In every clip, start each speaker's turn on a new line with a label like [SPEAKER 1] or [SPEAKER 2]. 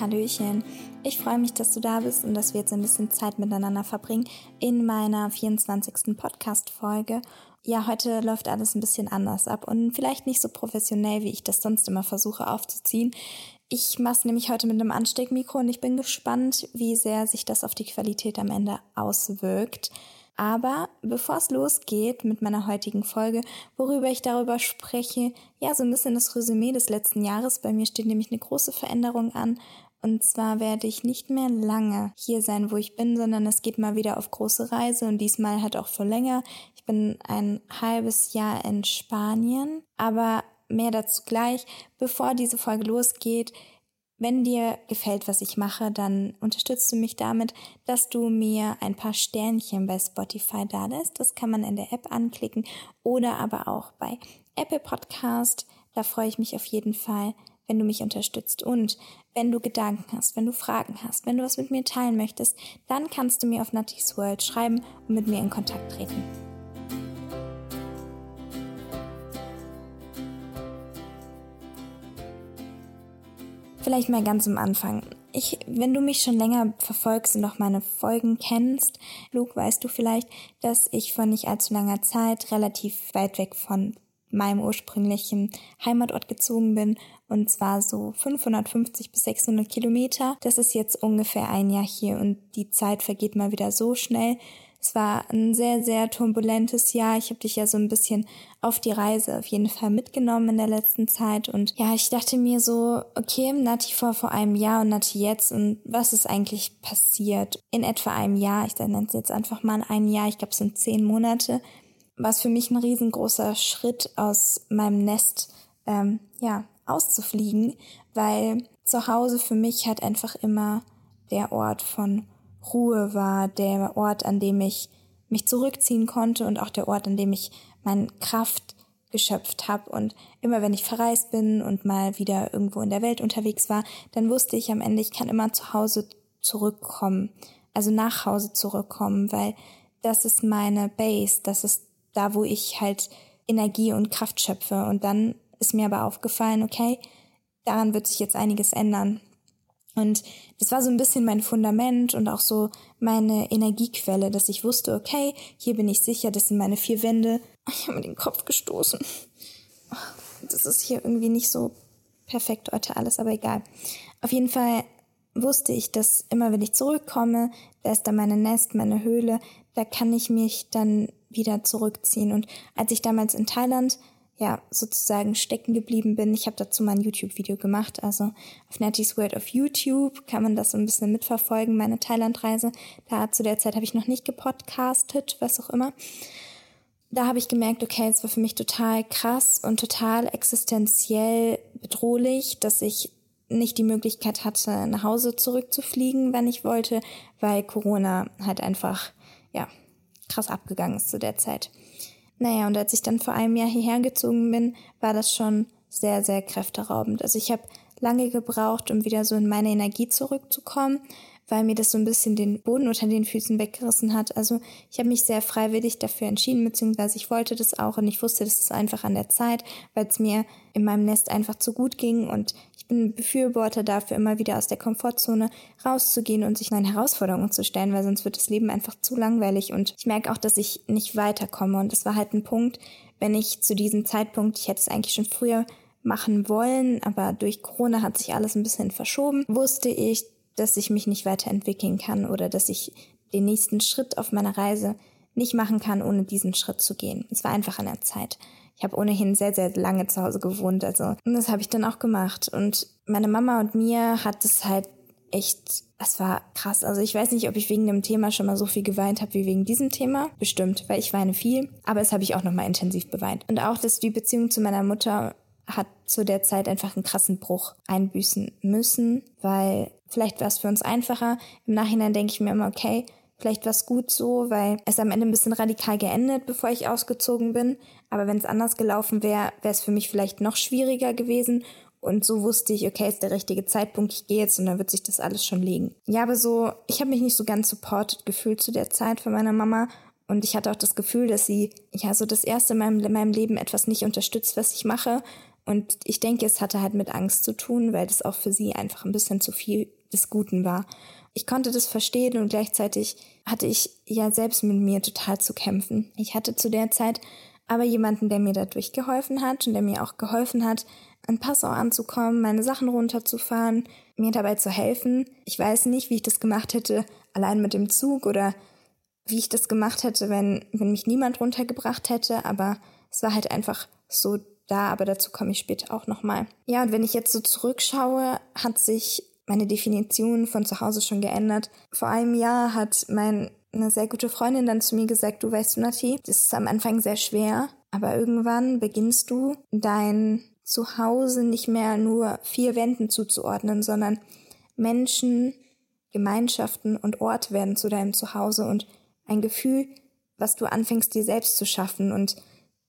[SPEAKER 1] Hallöchen. Ich freue mich, dass du da bist und dass wir jetzt ein bisschen Zeit miteinander verbringen in meiner 24. Podcast-Folge. Ja, heute läuft alles ein bisschen anders ab und vielleicht nicht so professionell, wie ich das sonst immer versuche aufzuziehen. Ich mache es nämlich heute mit einem Ansteckmikro und ich bin gespannt, wie sehr sich das auf die Qualität am Ende auswirkt. Aber bevor es losgeht mit meiner heutigen Folge, worüber ich darüber spreche, ja, so ein bisschen das Resümee des letzten Jahres. Bei mir steht nämlich eine große Veränderung an. Und zwar werde ich nicht mehr lange hier sein, wo ich bin, sondern es geht mal wieder auf große Reise und diesmal halt auch für länger. Ich bin ein halbes Jahr in Spanien, aber mehr dazu gleich. Bevor diese Folge losgeht, wenn dir gefällt, was ich mache, dann unterstützt du mich damit, dass du mir ein paar Sternchen bei Spotify da lässt. Das kann man in der App anklicken oder aber auch bei Apple Podcast. Da freue ich mich auf jeden Fall, wenn du mich unterstützt. Und wenn du Gedanken hast, wenn du Fragen hast, wenn du was mit mir teilen möchtest, dann kannst du mir auf Nutty's World schreiben und mit mir in Kontakt treten. Vielleicht mal ganz am Anfang. Ich, wenn du mich schon länger verfolgst und auch meine Folgen kennst, Luke, weißt du vielleicht, dass ich vor nicht allzu langer Zeit relativ weit weg von meinem ursprünglichen Heimatort gezogen bin und zwar so 550 bis 600 Kilometer. Das ist jetzt ungefähr ein Jahr hier und die Zeit vergeht mal wieder so schnell. Es war ein sehr, sehr turbulentes Jahr. Ich habe dich ja so ein bisschen auf die Reise auf jeden Fall mitgenommen in der letzten Zeit. Und ja, ich dachte mir so, okay, Nati vor vor einem Jahr und Nati jetzt und was ist eigentlich passiert? In etwa einem Jahr, ich nenne es jetzt einfach mal ein Jahr, ich glaube es sind zehn Monate, war es für mich ein riesengroßer Schritt aus meinem Nest, ähm, ja, auszufliegen, weil zu Hause für mich halt einfach immer der Ort von Ruhe war, der Ort, an dem ich mich zurückziehen konnte und auch der Ort, an dem ich meine Kraft geschöpft habe. Und immer wenn ich verreist bin und mal wieder irgendwo in der Welt unterwegs war, dann wusste ich am Ende, ich kann immer zu Hause zurückkommen, also nach Hause zurückkommen, weil das ist meine Base, das ist da, wo ich halt Energie und Kraft schöpfe. Und dann ist mir aber aufgefallen, okay, daran wird sich jetzt einiges ändern. Und das war so ein bisschen mein Fundament und auch so meine Energiequelle, dass ich wusste, okay, hier bin ich sicher, das sind meine vier Wände. Ich habe mir den Kopf gestoßen. Das ist hier irgendwie nicht so perfekt heute alles, aber egal. Auf jeden Fall wusste ich, dass immer wenn ich zurückkomme, da ist dann meine Nest, meine Höhle, da kann ich mich dann wieder zurückziehen. Und als ich damals in Thailand ja, sozusagen stecken geblieben bin. Ich habe dazu mal ein YouTube-Video gemacht. Also auf Nettie's World auf YouTube kann man das so ein bisschen mitverfolgen, meine Thailand-Reise. Da zu der Zeit habe ich noch nicht gepodcastet, was auch immer. Da habe ich gemerkt, okay, es war für mich total krass und total existenziell bedrohlich, dass ich nicht die Möglichkeit hatte, nach Hause zurückzufliegen, wenn ich wollte, weil Corona halt einfach, ja, krass abgegangen ist zu der Zeit. Naja, und als ich dann vor einem Jahr hierher gezogen bin, war das schon sehr, sehr kräfteraubend. Also ich habe lange gebraucht, um wieder so in meine Energie zurückzukommen, weil mir das so ein bisschen den Boden unter den Füßen weggerissen hat. Also ich habe mich sehr freiwillig dafür entschieden, beziehungsweise ich wollte das auch und ich wusste, das ist einfach an der Zeit, weil es mir in meinem Nest einfach zu gut ging und bin Befürworter dafür, immer wieder aus der Komfortzone rauszugehen und sich neuen Herausforderungen zu stellen, weil sonst wird das Leben einfach zu langweilig. Und ich merke auch, dass ich nicht weiterkomme. Und das war halt ein Punkt, wenn ich zu diesem Zeitpunkt, ich hätte es eigentlich schon früher machen wollen, aber durch Corona hat sich alles ein bisschen verschoben, wusste ich, dass ich mich nicht weiterentwickeln kann oder dass ich den nächsten Schritt auf meiner Reise nicht machen kann, ohne diesen Schritt zu gehen. Es war einfach an der Zeit. Ich habe ohnehin sehr, sehr lange zu Hause gewohnt, also und das habe ich dann auch gemacht. Und meine Mama und mir hat es halt echt, es war krass. Also ich weiß nicht, ob ich wegen dem Thema schon mal so viel geweint habe wie wegen diesem Thema. Bestimmt, weil ich weine viel. Aber es habe ich auch nochmal intensiv beweint. Und auch, dass die Beziehung zu meiner Mutter hat zu der Zeit einfach einen krassen Bruch einbüßen müssen, weil vielleicht war es für uns einfacher. Im Nachhinein denke ich mir immer, okay, Vielleicht war es gut so, weil es am Ende ein bisschen radikal geendet, bevor ich ausgezogen bin. Aber wenn es anders gelaufen wäre, wäre es für mich vielleicht noch schwieriger gewesen. Und so wusste ich, okay, ist der richtige Zeitpunkt, ich gehe jetzt und dann wird sich das alles schon legen. Ja, aber so, ich habe mich nicht so ganz supported gefühlt zu der Zeit von meiner Mama. Und ich hatte auch das Gefühl, dass sie, ja, so das erste meinem, in meinem Leben etwas nicht unterstützt, was ich mache. Und ich denke, es hatte halt mit Angst zu tun, weil das auch für sie einfach ein bisschen zu viel des Guten war. Ich konnte das verstehen und gleichzeitig hatte ich ja selbst mit mir total zu kämpfen. Ich hatte zu der Zeit aber jemanden, der mir dadurch geholfen hat und der mir auch geholfen hat, an Passau anzukommen, meine Sachen runterzufahren, mir dabei zu helfen. Ich weiß nicht, wie ich das gemacht hätte, allein mit dem Zug oder wie ich das gemacht hätte, wenn, wenn mich niemand runtergebracht hätte, aber es war halt einfach so da, aber dazu komme ich später auch nochmal. Ja, und wenn ich jetzt so zurückschaue, hat sich meine Definition von zu Hause schon geändert. Vor einem Jahr hat mein, eine sehr gute Freundin dann zu mir gesagt, du weißt, Nati, das ist am Anfang sehr schwer, aber irgendwann beginnst du dein Zuhause nicht mehr nur vier Wänden zuzuordnen, sondern Menschen, Gemeinschaften und Ort werden zu deinem Zuhause und ein Gefühl, was du anfängst dir selbst zu schaffen. Und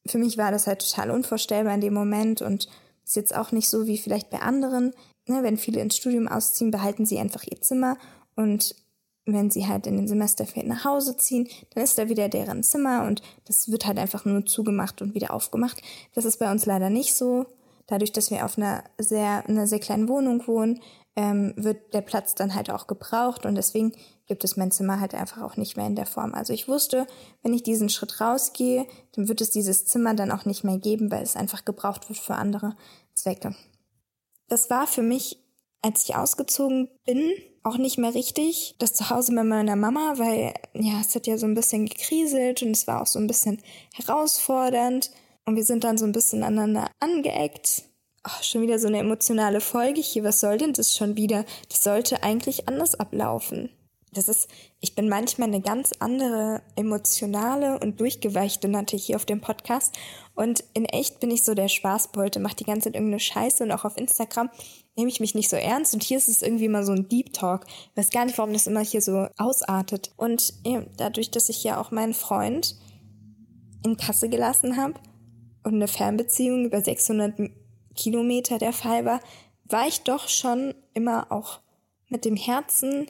[SPEAKER 1] für mich war das halt total unvorstellbar in dem Moment und ist jetzt auch nicht so wie vielleicht bei anderen. Ne, wenn viele ins Studium ausziehen, behalten sie einfach ihr Zimmer und wenn sie halt in den Semesterferien nach Hause ziehen, dann ist da wieder deren Zimmer und das wird halt einfach nur zugemacht und wieder aufgemacht. Das ist bei uns leider nicht so. Dadurch, dass wir auf einer sehr, einer sehr kleinen Wohnung wohnen, ähm, wird der Platz dann halt auch gebraucht und deswegen gibt es mein Zimmer halt einfach auch nicht mehr in der Form. Also ich wusste, wenn ich diesen Schritt rausgehe, dann wird es dieses Zimmer dann auch nicht mehr geben, weil es einfach gebraucht wird für andere Zwecke. Das war für mich, als ich ausgezogen bin, auch nicht mehr richtig. Das Zuhause bei meiner Mama, weil ja, es hat ja so ein bisschen gekriselt und es war auch so ein bisschen herausfordernd. Und wir sind dann so ein bisschen aneinander angeeckt. Oh, schon wieder so eine emotionale Folge hier. Was soll denn das schon wieder? Das sollte eigentlich anders ablaufen das ist, ich bin manchmal eine ganz andere emotionale und durchgeweichte Natte hier auf dem Podcast. Und in echt bin ich so der Spaßbeute, mache die ganze Zeit irgendeine Scheiße und auch auf Instagram nehme ich mich nicht so ernst. Und hier ist es irgendwie immer so ein Deep Talk. Ich weiß gar nicht, warum das immer hier so ausartet. Und ja, dadurch, dass ich ja auch meinen Freund in Kasse gelassen habe und eine Fernbeziehung über 600 Kilometer der Fall war, war ich doch schon immer auch mit dem Herzen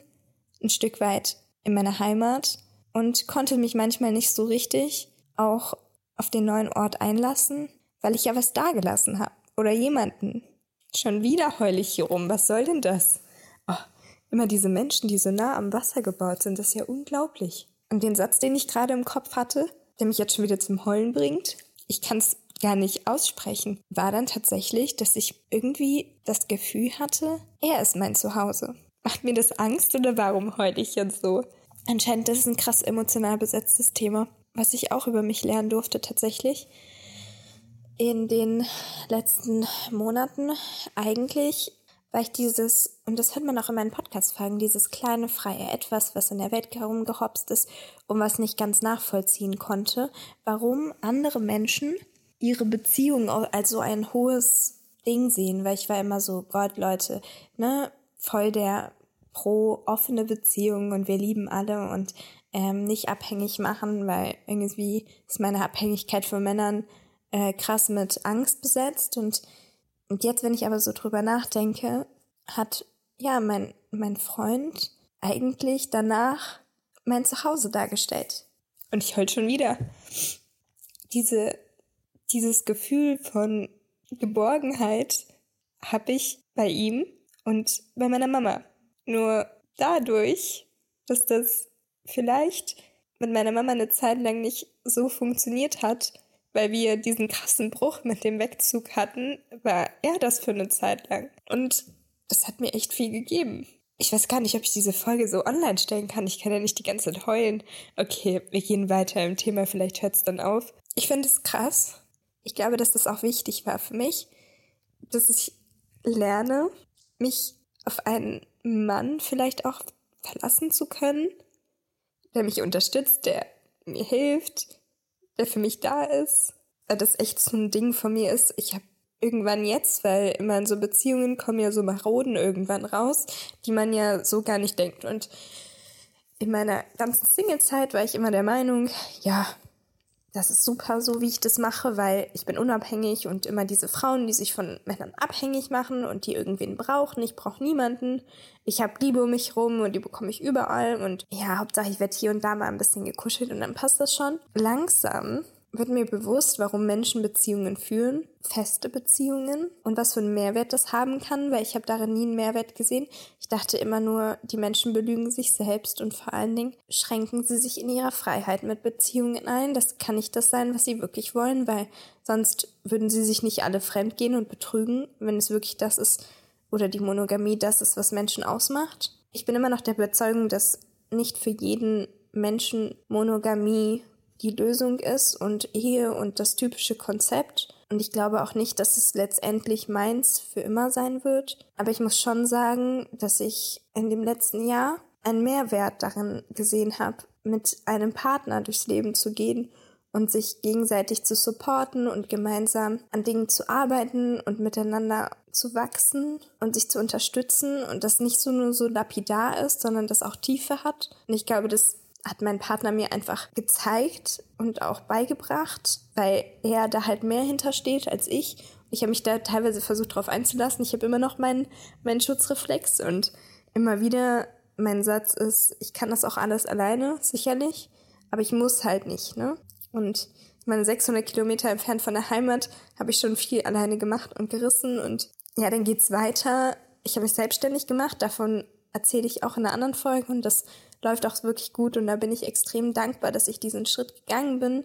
[SPEAKER 1] ein Stück weit in meiner Heimat und konnte mich manchmal nicht so richtig auch auf den neuen Ort einlassen, weil ich ja was dagelassen habe oder jemanden. Schon wieder heul ich hier rum. Was soll denn das? Oh, immer diese Menschen, die so nah am Wasser gebaut sind, das ist ja unglaublich. Und den Satz, den ich gerade im Kopf hatte, der mich jetzt schon wieder zum Heulen bringt, ich kann es gar nicht aussprechen, war dann tatsächlich, dass ich irgendwie das Gefühl hatte, er ist mein Zuhause. Macht mir das Angst oder warum heule ich jetzt so? Anscheinend, das ist ein krass emotional besetztes Thema, was ich auch über mich lernen durfte tatsächlich. In den letzten Monaten eigentlich war ich dieses, und das hört man auch in meinen Podcast-Folgen, dieses kleine freie Etwas, was in der Welt herumgehopst ist und was nicht ganz nachvollziehen konnte, warum andere Menschen ihre Beziehung als so ein hohes Ding sehen, weil ich war immer so, Gott, Leute, ne, voll der pro offene Beziehung und wir lieben alle und ähm, nicht abhängig machen, weil irgendwie ist meine Abhängigkeit von Männern äh, krass mit Angst besetzt und und jetzt, wenn ich aber so drüber nachdenke, hat ja mein mein Freund eigentlich danach mein Zuhause dargestellt. Und ich heul schon wieder. Diese, dieses Gefühl von Geborgenheit habe ich bei ihm und bei meiner Mama. Nur dadurch, dass das vielleicht mit meiner Mama eine Zeit lang nicht so funktioniert hat, weil wir diesen krassen Bruch mit dem Wegzug hatten, war er das für eine Zeit lang. Und das hat mir echt viel gegeben. Ich weiß gar nicht, ob ich diese Folge so online stellen kann. Ich kann ja nicht die ganze Zeit heulen. Okay, wir gehen weiter im Thema, vielleicht hört es dann auf. Ich finde es krass. Ich glaube, dass das auch wichtig war für mich, dass ich lerne, mich auf einen Mann vielleicht auch verlassen zu können, der mich unterstützt, der mir hilft, der für mich da ist. Weil das echt so ein Ding von mir ist. Ich habe irgendwann jetzt, weil immer in so Beziehungen kommen ja so Maroden irgendwann raus, die man ja so gar nicht denkt. Und in meiner ganzen Single-Zeit war ich immer der Meinung, ja, das ist super so, wie ich das mache, weil ich bin unabhängig und immer diese Frauen, die sich von Männern abhängig machen und die irgendwen brauchen. Ich brauche niemanden. Ich habe Liebe um mich rum und die bekomme ich überall. Und ja, Hauptsache ich werde hier und da mal ein bisschen gekuschelt und dann passt das schon. Langsam wird mir bewusst, warum Menschen Beziehungen führen, feste Beziehungen und was für einen Mehrwert das haben kann, weil ich habe darin nie einen Mehrwert gesehen. Ich dachte immer nur, die Menschen belügen sich selbst und vor allen Dingen schränken sie sich in ihrer Freiheit mit Beziehungen ein. Das kann nicht das sein, was sie wirklich wollen, weil sonst würden sie sich nicht alle fremdgehen und betrügen, wenn es wirklich das ist oder die Monogamie das ist, was Menschen ausmacht. Ich bin immer noch der Überzeugung, dass nicht für jeden Menschen Monogamie die Lösung ist und Ehe und das typische Konzept. Und ich glaube auch nicht, dass es letztendlich meins für immer sein wird. Aber ich muss schon sagen, dass ich in dem letzten Jahr einen Mehrwert darin gesehen habe, mit einem Partner durchs Leben zu gehen und sich gegenseitig zu supporten und gemeinsam an Dingen zu arbeiten und miteinander zu wachsen und sich zu unterstützen und das nicht so nur so lapidar ist, sondern das auch Tiefe hat. Und ich glaube, das hat mein Partner mir einfach gezeigt und auch beigebracht, weil er da halt mehr hintersteht als ich. Ich habe mich da teilweise versucht, darauf einzulassen. Ich habe immer noch meinen, meinen Schutzreflex und immer wieder mein Satz ist, ich kann das auch alles alleine, sicherlich, aber ich muss halt nicht, ne? Und meine 600 Kilometer entfernt von der Heimat habe ich schon viel alleine gemacht und gerissen und ja, dann geht's weiter. Ich habe mich selbstständig gemacht, davon erzähle ich auch in einer anderen Folge und das läuft auch wirklich gut und da bin ich extrem dankbar, dass ich diesen Schritt gegangen bin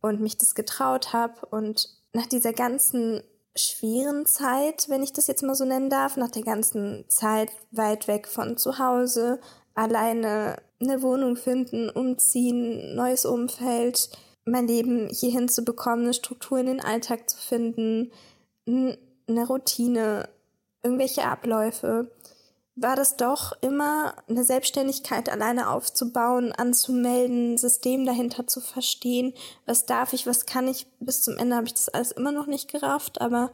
[SPEAKER 1] und mich das getraut habe und nach dieser ganzen schweren Zeit, wenn ich das jetzt mal so nennen darf, nach der ganzen Zeit weit weg von zu Hause, alleine eine Wohnung finden, umziehen, neues Umfeld, mein Leben hierhin zu bekommen, eine Struktur in den Alltag zu finden, eine Routine, irgendwelche Abläufe war das doch immer eine Selbstständigkeit alleine aufzubauen, anzumelden, System dahinter zu verstehen, was darf ich, was kann ich. Bis zum Ende habe ich das alles immer noch nicht gerafft, aber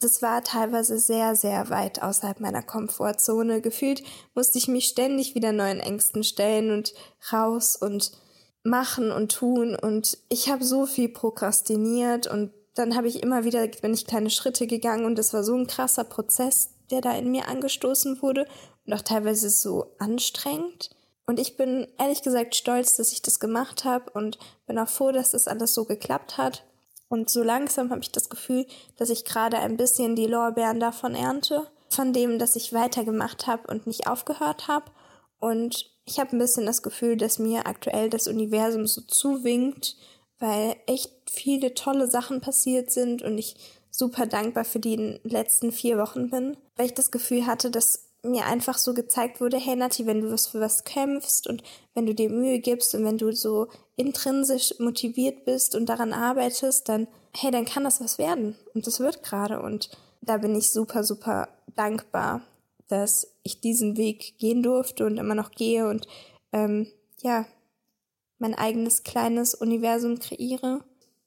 [SPEAKER 1] das war teilweise sehr, sehr weit außerhalb meiner Komfortzone. Gefühlt musste ich mich ständig wieder neuen Ängsten stellen und raus und machen und tun und ich habe so viel prokrastiniert und dann habe ich immer wieder, bin ich kleine Schritte gegangen und das war so ein krasser Prozess, der da in mir angestoßen wurde und auch teilweise so anstrengend. Und ich bin ehrlich gesagt stolz, dass ich das gemacht habe und bin auch froh, dass das alles so geklappt hat. Und so langsam habe ich das Gefühl, dass ich gerade ein bisschen die Lorbeeren davon ernte, von dem, dass ich weitergemacht habe und nicht aufgehört habe. Und ich habe ein bisschen das Gefühl, dass mir aktuell das Universum so zuwinkt, weil echt viele tolle Sachen passiert sind und ich super dankbar für die letzten vier Wochen bin, weil ich das Gefühl hatte, dass mir einfach so gezeigt wurde, hey Nati, wenn du was für was kämpfst und wenn du dir Mühe gibst und wenn du so intrinsisch motiviert bist und daran arbeitest, dann, hey, dann kann das was werden. Und das wird gerade. Und da bin ich super, super dankbar, dass ich diesen Weg gehen durfte und immer noch gehe und ähm, ja, mein eigenes kleines Universum kreiere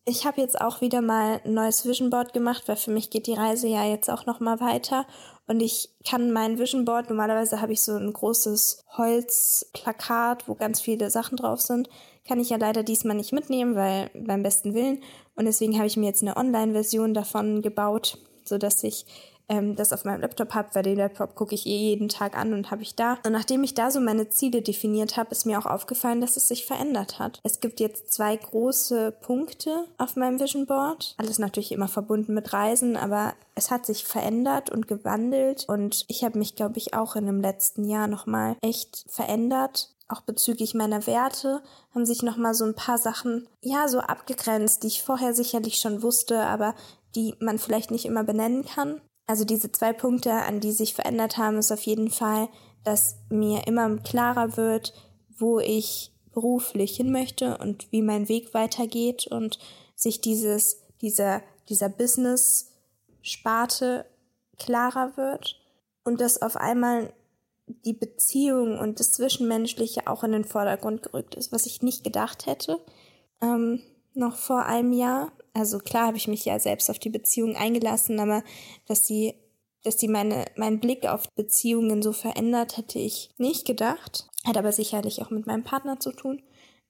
[SPEAKER 1] ich habe jetzt auch wieder mal ein neues Vision Board gemacht, weil für mich geht die Reise ja jetzt auch noch mal weiter. Und ich kann mein Vision Board normalerweise habe ich so ein großes Holzplakat, wo ganz viele Sachen drauf sind, kann ich ja leider diesmal nicht mitnehmen, weil beim besten Willen. Und deswegen habe ich mir jetzt eine Online Version davon gebaut, so dass ich ähm, das auf meinem Laptop habe, weil den Laptop gucke ich eh jeden Tag an und habe ich da. Und nachdem ich da so meine Ziele definiert habe, ist mir auch aufgefallen, dass es sich verändert hat. Es gibt jetzt zwei große Punkte auf meinem Vision Board. Alles natürlich immer verbunden mit Reisen, aber es hat sich verändert und gewandelt und ich habe mich, glaube ich, auch in dem letzten Jahr nochmal echt verändert auch bezüglich meiner Werte haben sich noch mal so ein paar Sachen ja so abgegrenzt, die ich vorher sicherlich schon wusste, aber die man vielleicht nicht immer benennen kann. Also diese zwei Punkte, an die sich verändert haben, ist auf jeden Fall, dass mir immer klarer wird, wo ich beruflich hin möchte und wie mein Weg weitergeht und sich dieses, dieser, dieser Business-Sparte klarer wird und dass auf einmal die Beziehung und das Zwischenmenschliche auch in den Vordergrund gerückt ist, was ich nicht gedacht hätte. Ähm, noch vor einem Jahr also klar habe ich mich ja selbst auf die Beziehung eingelassen, aber dass sie, dass sie meine, meinen Blick auf Beziehungen so verändert, hätte ich nicht gedacht. Hat aber sicherlich auch mit meinem Partner zu tun.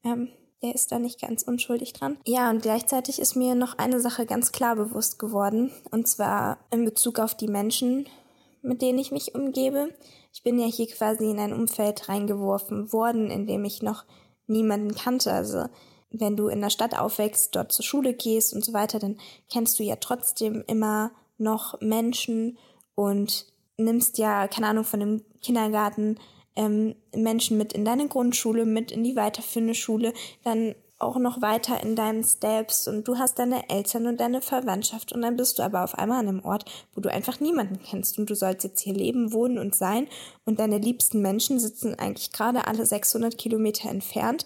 [SPEAKER 1] Ähm, der ist da nicht ganz unschuldig dran. Ja, und gleichzeitig ist mir noch eine Sache ganz klar bewusst geworden, und zwar in Bezug auf die Menschen, mit denen ich mich umgebe. Ich bin ja hier quasi in ein Umfeld reingeworfen worden, in dem ich noch niemanden kannte. Also wenn du in der Stadt aufwächst, dort zur Schule gehst und so weiter, dann kennst du ja trotzdem immer noch Menschen und nimmst ja, keine Ahnung, von dem Kindergarten ähm, Menschen mit in deine Grundschule, mit in die weiterführende Schule, dann auch noch weiter in deinen Steps und du hast deine Eltern und deine Verwandtschaft und dann bist du aber auf einmal an einem Ort, wo du einfach niemanden kennst und du sollst jetzt hier leben, wohnen und sein und deine liebsten Menschen sitzen eigentlich gerade alle 600 Kilometer entfernt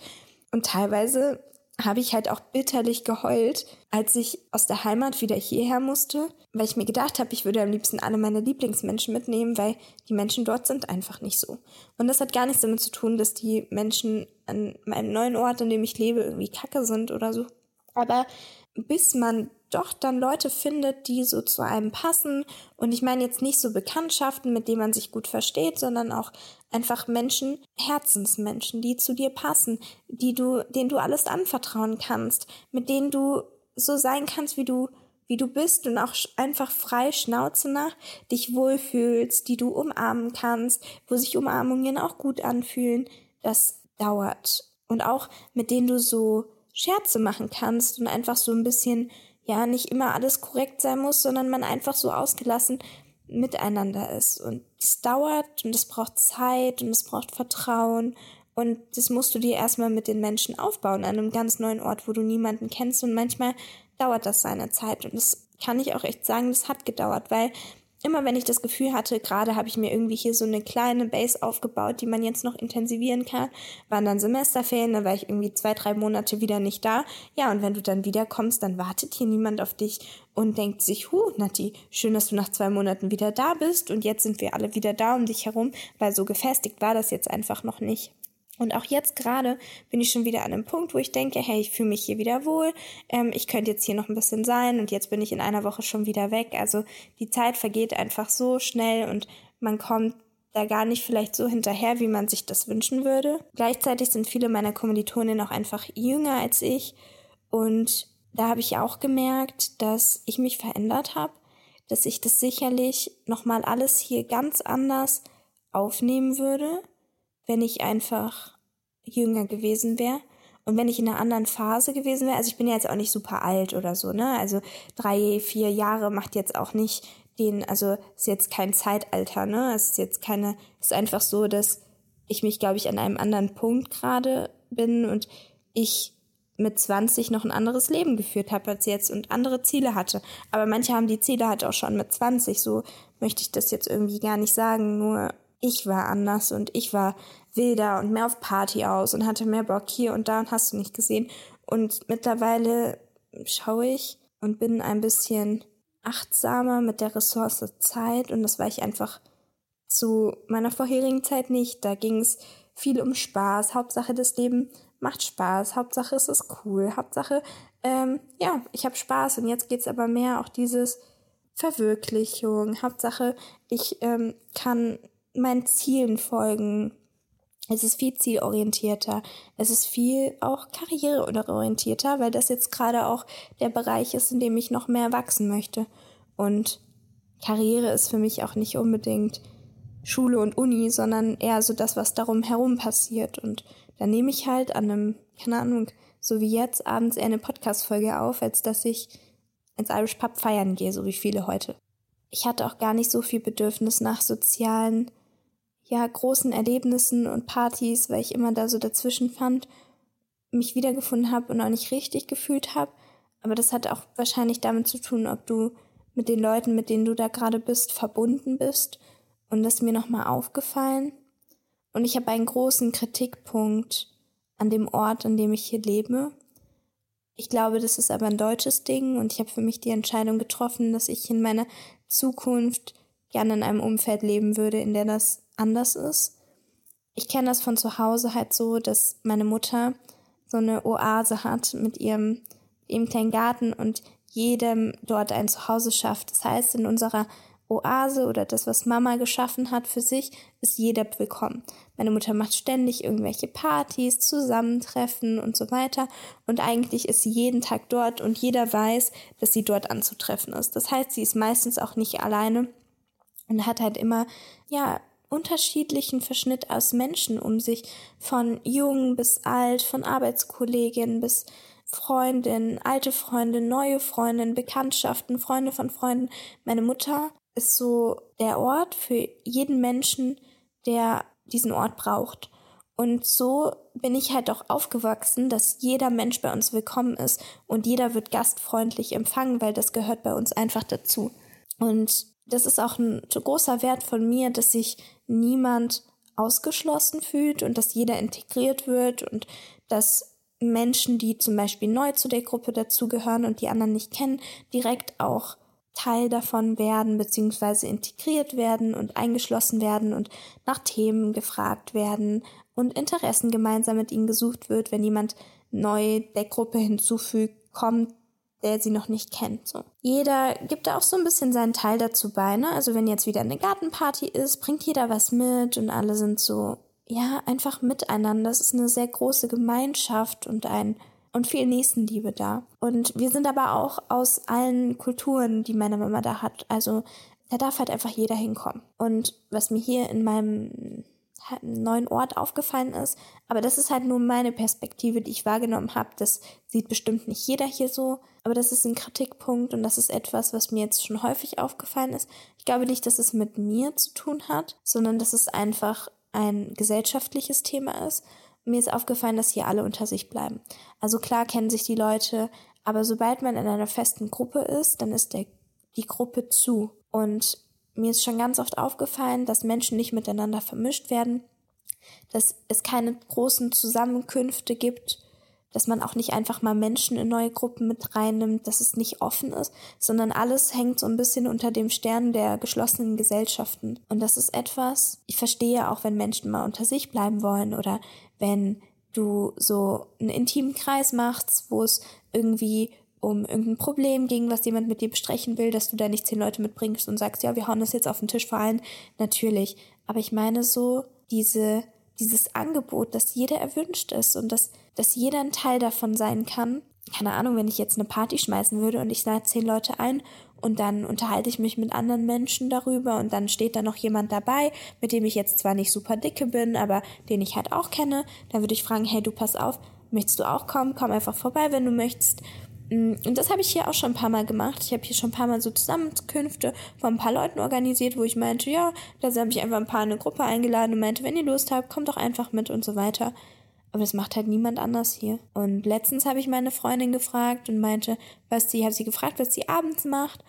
[SPEAKER 1] und teilweise habe ich halt auch bitterlich geheult, als ich aus der Heimat wieder hierher musste, weil ich mir gedacht habe, ich würde am liebsten alle meine Lieblingsmenschen mitnehmen, weil die Menschen dort sind einfach nicht so. Und das hat gar nichts damit zu tun, dass die Menschen an meinem neuen Ort, an dem ich lebe, irgendwie kacke sind oder so. Aber bis man doch dann Leute findet, die so zu einem passen. Und ich meine jetzt nicht so Bekanntschaften, mit denen man sich gut versteht, sondern auch einfach Menschen, Herzensmenschen, die zu dir passen, die du, denen du alles anvertrauen kannst, mit denen du so sein kannst, wie du, wie du bist und auch einfach frei Schnauze nach dich wohlfühlst, die du umarmen kannst, wo sich Umarmungen auch gut anfühlen. Das dauert. Und auch mit denen du so Scherze machen kannst und einfach so ein bisschen ja nicht immer alles korrekt sein muss, sondern man einfach so ausgelassen miteinander ist. Und es dauert und es braucht Zeit und es braucht Vertrauen. Und das musst du dir erstmal mit den Menschen aufbauen, an einem ganz neuen Ort, wo du niemanden kennst. Und manchmal dauert das seine Zeit. Und das kann ich auch echt sagen, das hat gedauert, weil immer wenn ich das Gefühl hatte, gerade habe ich mir irgendwie hier so eine kleine Base aufgebaut, die man jetzt noch intensivieren kann, waren dann Semesterferien, da war ich irgendwie zwei, drei Monate wieder nicht da. Ja, und wenn du dann wiederkommst, dann wartet hier niemand auf dich und denkt sich, hu, Nati, schön, dass du nach zwei Monaten wieder da bist und jetzt sind wir alle wieder da um dich herum, weil so gefestigt war das jetzt einfach noch nicht. Und auch jetzt gerade bin ich schon wieder an einem Punkt, wo ich denke, hey, ich fühle mich hier wieder wohl, ähm, ich könnte jetzt hier noch ein bisschen sein und jetzt bin ich in einer Woche schon wieder weg. Also die Zeit vergeht einfach so schnell und man kommt da gar nicht vielleicht so hinterher, wie man sich das wünschen würde. Gleichzeitig sind viele meiner Kommilitonen auch einfach jünger als ich und da habe ich auch gemerkt, dass ich mich verändert habe, dass ich das sicherlich nochmal alles hier ganz anders aufnehmen würde wenn ich einfach jünger gewesen wäre. Und wenn ich in einer anderen Phase gewesen wäre, also ich bin ja jetzt auch nicht super alt oder so, ne? Also drei, vier Jahre macht jetzt auch nicht den, also ist jetzt kein Zeitalter, ne? Es ist jetzt keine, ist einfach so, dass ich mich, glaube ich, an einem anderen Punkt gerade bin und ich mit 20 noch ein anderes Leben geführt habe als jetzt und andere Ziele hatte. Aber manche haben die Ziele halt auch schon mit 20, so möchte ich das jetzt irgendwie gar nicht sagen, nur ich war anders und ich war wilder und mehr auf Party aus und hatte mehr Bock hier und da und hast du nicht gesehen. Und mittlerweile schaue ich und bin ein bisschen achtsamer mit der Ressource Zeit und das war ich einfach zu meiner vorherigen Zeit nicht. Da ging es viel um Spaß. Hauptsache das Leben macht Spaß. Hauptsache es ist cool. Hauptsache, ähm, ja, ich habe Spaß und jetzt geht's aber mehr auch dieses Verwirklichung. Hauptsache, ich ähm, kann meinen Zielen folgen. Es ist viel zielorientierter. Es ist viel auch karriereorientierter, weil das jetzt gerade auch der Bereich ist, in dem ich noch mehr wachsen möchte. Und Karriere ist für mich auch nicht unbedingt Schule und Uni, sondern eher so das, was darum herum passiert. Und da nehme ich halt an einem, keine Ahnung, so wie jetzt abends eher eine Podcast-Folge auf, als dass ich ins Irish Pub feiern gehe, so wie viele heute. Ich hatte auch gar nicht so viel Bedürfnis nach sozialen ja, großen Erlebnissen und Partys, weil ich immer da so dazwischen fand, mich wiedergefunden habe und auch nicht richtig gefühlt habe. Aber das hat auch wahrscheinlich damit zu tun, ob du mit den Leuten, mit denen du da gerade bist, verbunden bist. Und das ist mir nochmal aufgefallen. Und ich habe einen großen Kritikpunkt an dem Ort, an dem ich hier lebe. Ich glaube, das ist aber ein deutsches Ding und ich habe für mich die Entscheidung getroffen, dass ich in meiner Zukunft gerne in einem Umfeld leben würde, in der das anders ist. Ich kenne das von zu Hause halt so, dass meine Mutter so eine Oase hat mit ihrem, ihrem kleinen Garten und jedem dort ein Zuhause schafft. Das heißt, in unserer Oase oder das, was Mama geschaffen hat für sich, ist jeder willkommen. Meine Mutter macht ständig irgendwelche Partys, Zusammentreffen und so weiter. Und eigentlich ist sie jeden Tag dort und jeder weiß, dass sie dort anzutreffen ist. Das heißt, sie ist meistens auch nicht alleine und hat halt immer, ja, unterschiedlichen Verschnitt aus Menschen um sich, von jung bis alt, von Arbeitskolleginnen bis Freundin, alte Freundin, neue Freundin, Bekanntschaften, Freunde von Freunden. Meine Mutter ist so der Ort für jeden Menschen, der diesen Ort braucht. Und so bin ich halt auch aufgewachsen, dass jeder Mensch bei uns willkommen ist und jeder wird gastfreundlich empfangen, weil das gehört bei uns einfach dazu. Und das ist auch ein großer Wert von mir, dass sich niemand ausgeschlossen fühlt und dass jeder integriert wird und dass Menschen, die zum Beispiel neu zu der Gruppe dazugehören und die anderen nicht kennen, direkt auch Teil davon werden, beziehungsweise integriert werden und eingeschlossen werden und nach Themen gefragt werden und Interessen gemeinsam mit ihnen gesucht wird, wenn jemand neu der Gruppe hinzufügt, kommt, der sie noch nicht kennt. So. Jeder gibt da auch so ein bisschen seinen Teil dazu bei. Ne? Also wenn jetzt wieder eine Gartenparty ist, bringt jeder was mit und alle sind so, ja, einfach miteinander. Das ist eine sehr große Gemeinschaft und ein und viel Nächstenliebe da. Und wir sind aber auch aus allen Kulturen, die meine Mama da hat. Also da darf halt einfach jeder hinkommen. Und was mir hier in meinem neuen Ort aufgefallen ist, aber das ist halt nur meine Perspektive, die ich wahrgenommen habe. Das sieht bestimmt nicht jeder hier so, aber das ist ein Kritikpunkt und das ist etwas, was mir jetzt schon häufig aufgefallen ist. Ich glaube nicht, dass es mit mir zu tun hat, sondern dass es einfach ein gesellschaftliches Thema ist mir ist aufgefallen, dass hier alle unter sich bleiben. Also klar kennen sich die Leute, aber sobald man in einer festen Gruppe ist, dann ist der, die Gruppe zu. Und mir ist schon ganz oft aufgefallen, dass Menschen nicht miteinander vermischt werden, dass es keine großen Zusammenkünfte gibt, dass man auch nicht einfach mal Menschen in neue Gruppen mit reinnimmt, dass es nicht offen ist, sondern alles hängt so ein bisschen unter dem Stern der geschlossenen Gesellschaften. Und das ist etwas, ich verstehe auch, wenn Menschen mal unter sich bleiben wollen oder wenn du so einen intimen Kreis machst, wo es irgendwie um irgendein Problem ging, was jemand mit dir besprechen will, dass du da nicht zehn Leute mitbringst und sagst, ja, wir hauen das jetzt auf den Tisch vor allen. Natürlich. Aber ich meine so, diese dieses Angebot, dass jeder erwünscht ist und dass, dass jeder ein Teil davon sein kann. Keine Ahnung, wenn ich jetzt eine Party schmeißen würde und ich lade zehn Leute ein und dann unterhalte ich mich mit anderen Menschen darüber und dann steht da noch jemand dabei, mit dem ich jetzt zwar nicht super dicke bin, aber den ich halt auch kenne, dann würde ich fragen, hey, du pass auf, möchtest du auch kommen? Komm einfach vorbei, wenn du möchtest. Mm, und das habe ich hier auch schon ein paar Mal gemacht. Ich habe hier schon ein paar Mal so Zusammenkünfte von ein paar Leuten organisiert, wo ich meinte, ja, da habe ich einfach ein paar in eine Gruppe eingeladen und meinte, wenn ihr Lust habt, kommt doch einfach mit und so weiter. Aber das macht halt niemand anders hier. Und letztens habe ich meine Freundin gefragt und meinte, was sie, habe sie gefragt, was sie abends macht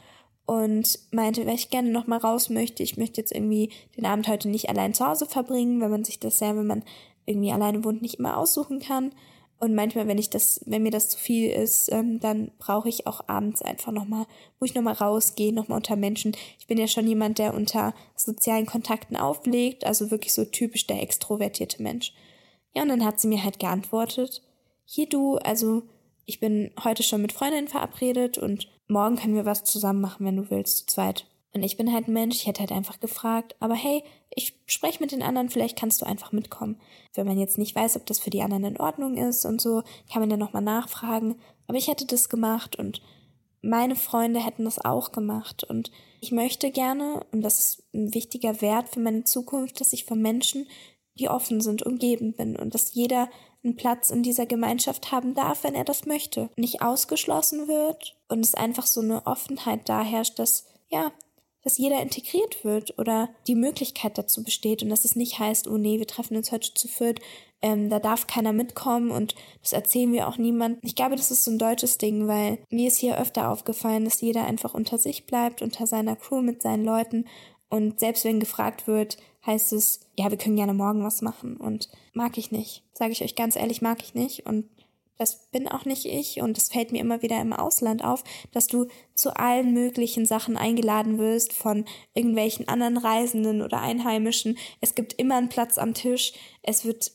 [SPEAKER 1] und meinte, wenn ich gerne noch mal raus möchte, ich möchte jetzt irgendwie den Abend heute nicht allein zu Hause verbringen, weil man sich das ja, wenn man irgendwie alleine wohnt, nicht immer aussuchen kann. Und manchmal, wenn ich das, wenn mir das zu viel ist, ähm, dann brauche ich auch abends einfach nochmal, wo ich nochmal rausgehe, nochmal unter Menschen. Ich bin ja schon jemand, der unter sozialen Kontakten auflegt, also wirklich so typisch der extrovertierte Mensch. Ja, und dann hat sie mir halt geantwortet, hier du, also ich bin heute schon mit Freundinnen verabredet und morgen können wir was zusammen machen, wenn du willst, zu zweit. Und ich bin halt ein Mensch, ich hätte halt einfach gefragt, aber hey, ich spreche mit den anderen, vielleicht kannst du einfach mitkommen. Wenn man jetzt nicht weiß, ob das für die anderen in Ordnung ist und so, kann man ja nochmal nachfragen. Aber ich hätte das gemacht und meine Freunde hätten das auch gemacht. Und ich möchte gerne, und das ist ein wichtiger Wert für meine Zukunft, dass ich von Menschen, die offen sind, umgeben bin und dass jeder einen Platz in dieser Gemeinschaft haben darf, wenn er das möchte. Nicht ausgeschlossen wird und es einfach so eine Offenheit da herrscht, dass ja, dass jeder integriert wird oder die Möglichkeit dazu besteht und dass es nicht heißt, oh nee, wir treffen uns heute zu viert, ähm, da darf keiner mitkommen und das erzählen wir auch niemand. Ich glaube, das ist so ein deutsches Ding, weil mir ist hier öfter aufgefallen, dass jeder einfach unter sich bleibt, unter seiner Crew mit seinen Leuten und selbst wenn gefragt wird, heißt es, ja, wir können gerne morgen was machen und mag ich nicht. Sage ich euch ganz ehrlich, mag ich nicht und das bin auch nicht ich und es fällt mir immer wieder im Ausland auf, dass du zu allen möglichen Sachen eingeladen wirst von irgendwelchen anderen Reisenden oder Einheimischen. Es gibt immer einen Platz am Tisch. Es wird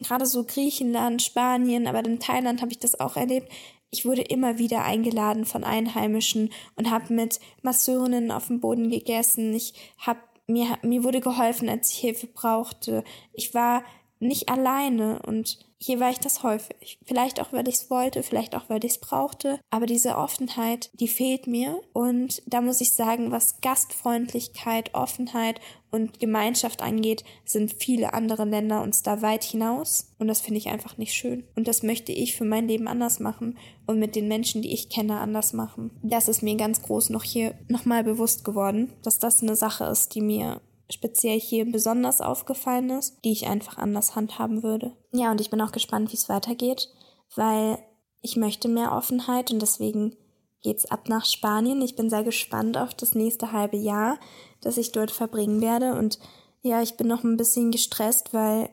[SPEAKER 1] gerade so Griechenland, Spanien, aber in Thailand habe ich das auch erlebt. Ich wurde immer wieder eingeladen von Einheimischen und habe mit Masseurinnen auf dem Boden gegessen. Ich habe mir mir wurde geholfen, als ich Hilfe brauchte. Ich war nicht alleine und hier war ich das häufig. Vielleicht auch, weil ich es wollte, vielleicht auch, weil ich es brauchte. Aber diese Offenheit, die fehlt mir. Und da muss ich sagen, was Gastfreundlichkeit, Offenheit und Gemeinschaft angeht, sind viele andere Länder uns da weit hinaus. Und das finde ich einfach nicht schön. Und das möchte ich für mein Leben anders machen und mit den Menschen, die ich kenne, anders machen. Das ist mir ganz groß noch hier nochmal bewusst geworden, dass das eine Sache ist, die mir speziell hier besonders aufgefallen ist, die ich einfach anders handhaben würde. Ja, und ich bin auch gespannt, wie es weitergeht, weil ich möchte mehr Offenheit und deswegen geht's ab nach Spanien. Ich bin sehr gespannt auf das nächste halbe Jahr, das ich dort verbringen werde und ja, ich bin noch ein bisschen gestresst, weil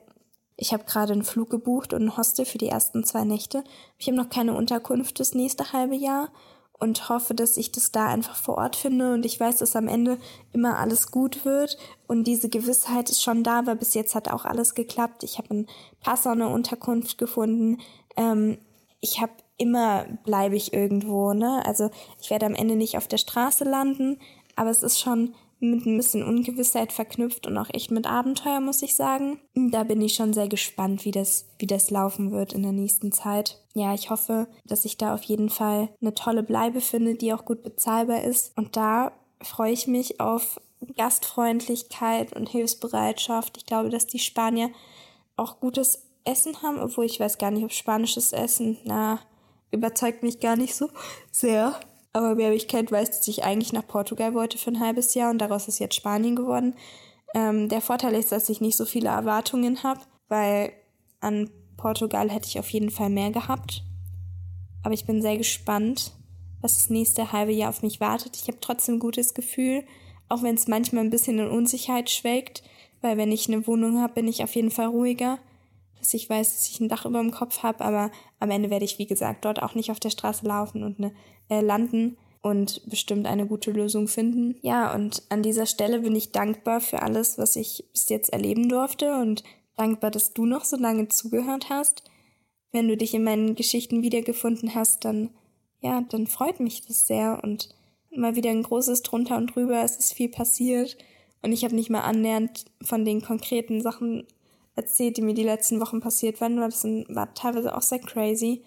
[SPEAKER 1] ich habe gerade einen Flug gebucht und ein Hostel für die ersten zwei Nächte. Ich habe noch keine Unterkunft das nächste halbe Jahr und hoffe, dass ich das da einfach vor Ort finde und ich weiß, dass am Ende immer alles gut wird und diese Gewissheit ist schon da, weil bis jetzt hat auch alles geklappt. Ich habe ein Passau eine Unterkunft gefunden. Ähm, ich habe immer bleibe ich irgendwo, ne? Also ich werde am Ende nicht auf der Straße landen, aber es ist schon mit ein bisschen Ungewissheit verknüpft und auch echt mit Abenteuer, muss ich sagen. Da bin ich schon sehr gespannt, wie das, wie das laufen wird in der nächsten Zeit. Ja, ich hoffe, dass ich da auf jeden Fall eine tolle Bleibe finde, die auch gut bezahlbar ist. Und da freue ich mich auf Gastfreundlichkeit und Hilfsbereitschaft. Ich glaube, dass die Spanier auch gutes Essen haben, obwohl ich weiß gar nicht, ob spanisches Essen, na, überzeugt mich gar nicht so sehr. Aber wer mich kennt, weiß, dass ich eigentlich nach Portugal wollte für ein halbes Jahr und daraus ist jetzt Spanien geworden. Ähm, der Vorteil ist, dass ich nicht so viele Erwartungen habe, weil an Portugal hätte ich auf jeden Fall mehr gehabt. Aber ich bin sehr gespannt, was das nächste halbe Jahr auf mich wartet. Ich habe trotzdem ein gutes Gefühl, auch wenn es manchmal ein bisschen in Unsicherheit schwelgt, weil wenn ich eine Wohnung habe, bin ich auf jeden Fall ruhiger, dass ich weiß, dass ich ein Dach über dem Kopf habe, aber am Ende werde ich, wie gesagt, dort auch nicht auf der Straße laufen und eine äh, landen und bestimmt eine gute Lösung finden. Ja, und an dieser Stelle bin ich dankbar für alles, was ich bis jetzt erleben durfte und dankbar, dass du noch so lange zugehört hast. Wenn du dich in meinen Geschichten wiedergefunden hast, dann ja, dann freut mich das sehr und mal wieder ein großes drunter und drüber, es ist viel passiert und ich habe nicht mal annähernd von den konkreten Sachen erzählt, die mir die letzten Wochen passiert waren, das war teilweise auch sehr crazy.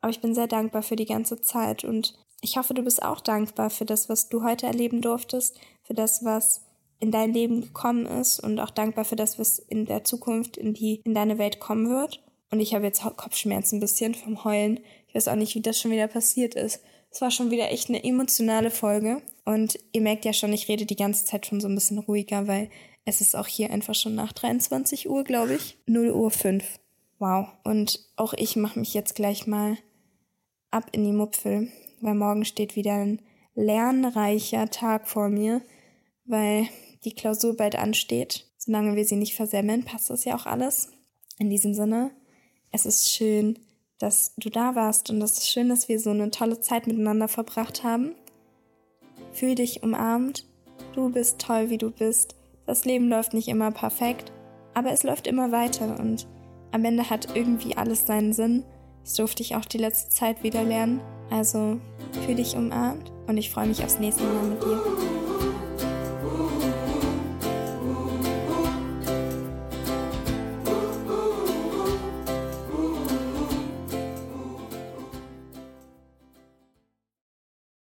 [SPEAKER 1] Aber ich bin sehr dankbar für die ganze Zeit und ich hoffe, du bist auch dankbar für das, was du heute erleben durftest, für das, was in dein Leben gekommen ist und auch dankbar für das, was in der Zukunft in die in deine Welt kommen wird. Und ich habe jetzt Kopfschmerzen ein bisschen vom Heulen. Ich weiß auch nicht, wie das schon wieder passiert ist. Es war schon wieder echt eine emotionale Folge. Und ihr merkt ja schon, ich rede die ganze Zeit schon so ein bisschen ruhiger, weil es ist auch hier einfach schon nach 23 Uhr, glaube ich. 0 Uhr 5. Wow. Und auch ich mache mich jetzt gleich mal ab in die Mupfel weil morgen steht wieder ein lernreicher Tag vor mir, weil die Klausur bald ansteht. Solange wir sie nicht versemmeln, passt das ja auch alles. In diesem Sinne, es ist schön, dass du da warst und es ist schön, dass wir so eine tolle Zeit miteinander verbracht haben. Fühl dich umarmt. Du bist toll, wie du bist. Das Leben läuft nicht immer perfekt, aber es läuft immer weiter und am Ende hat irgendwie alles seinen Sinn. Das durfte ich auch die letzte Zeit wieder lernen. Also fühl dich umarmt und ich freue mich aufs nächste Mal mit dir.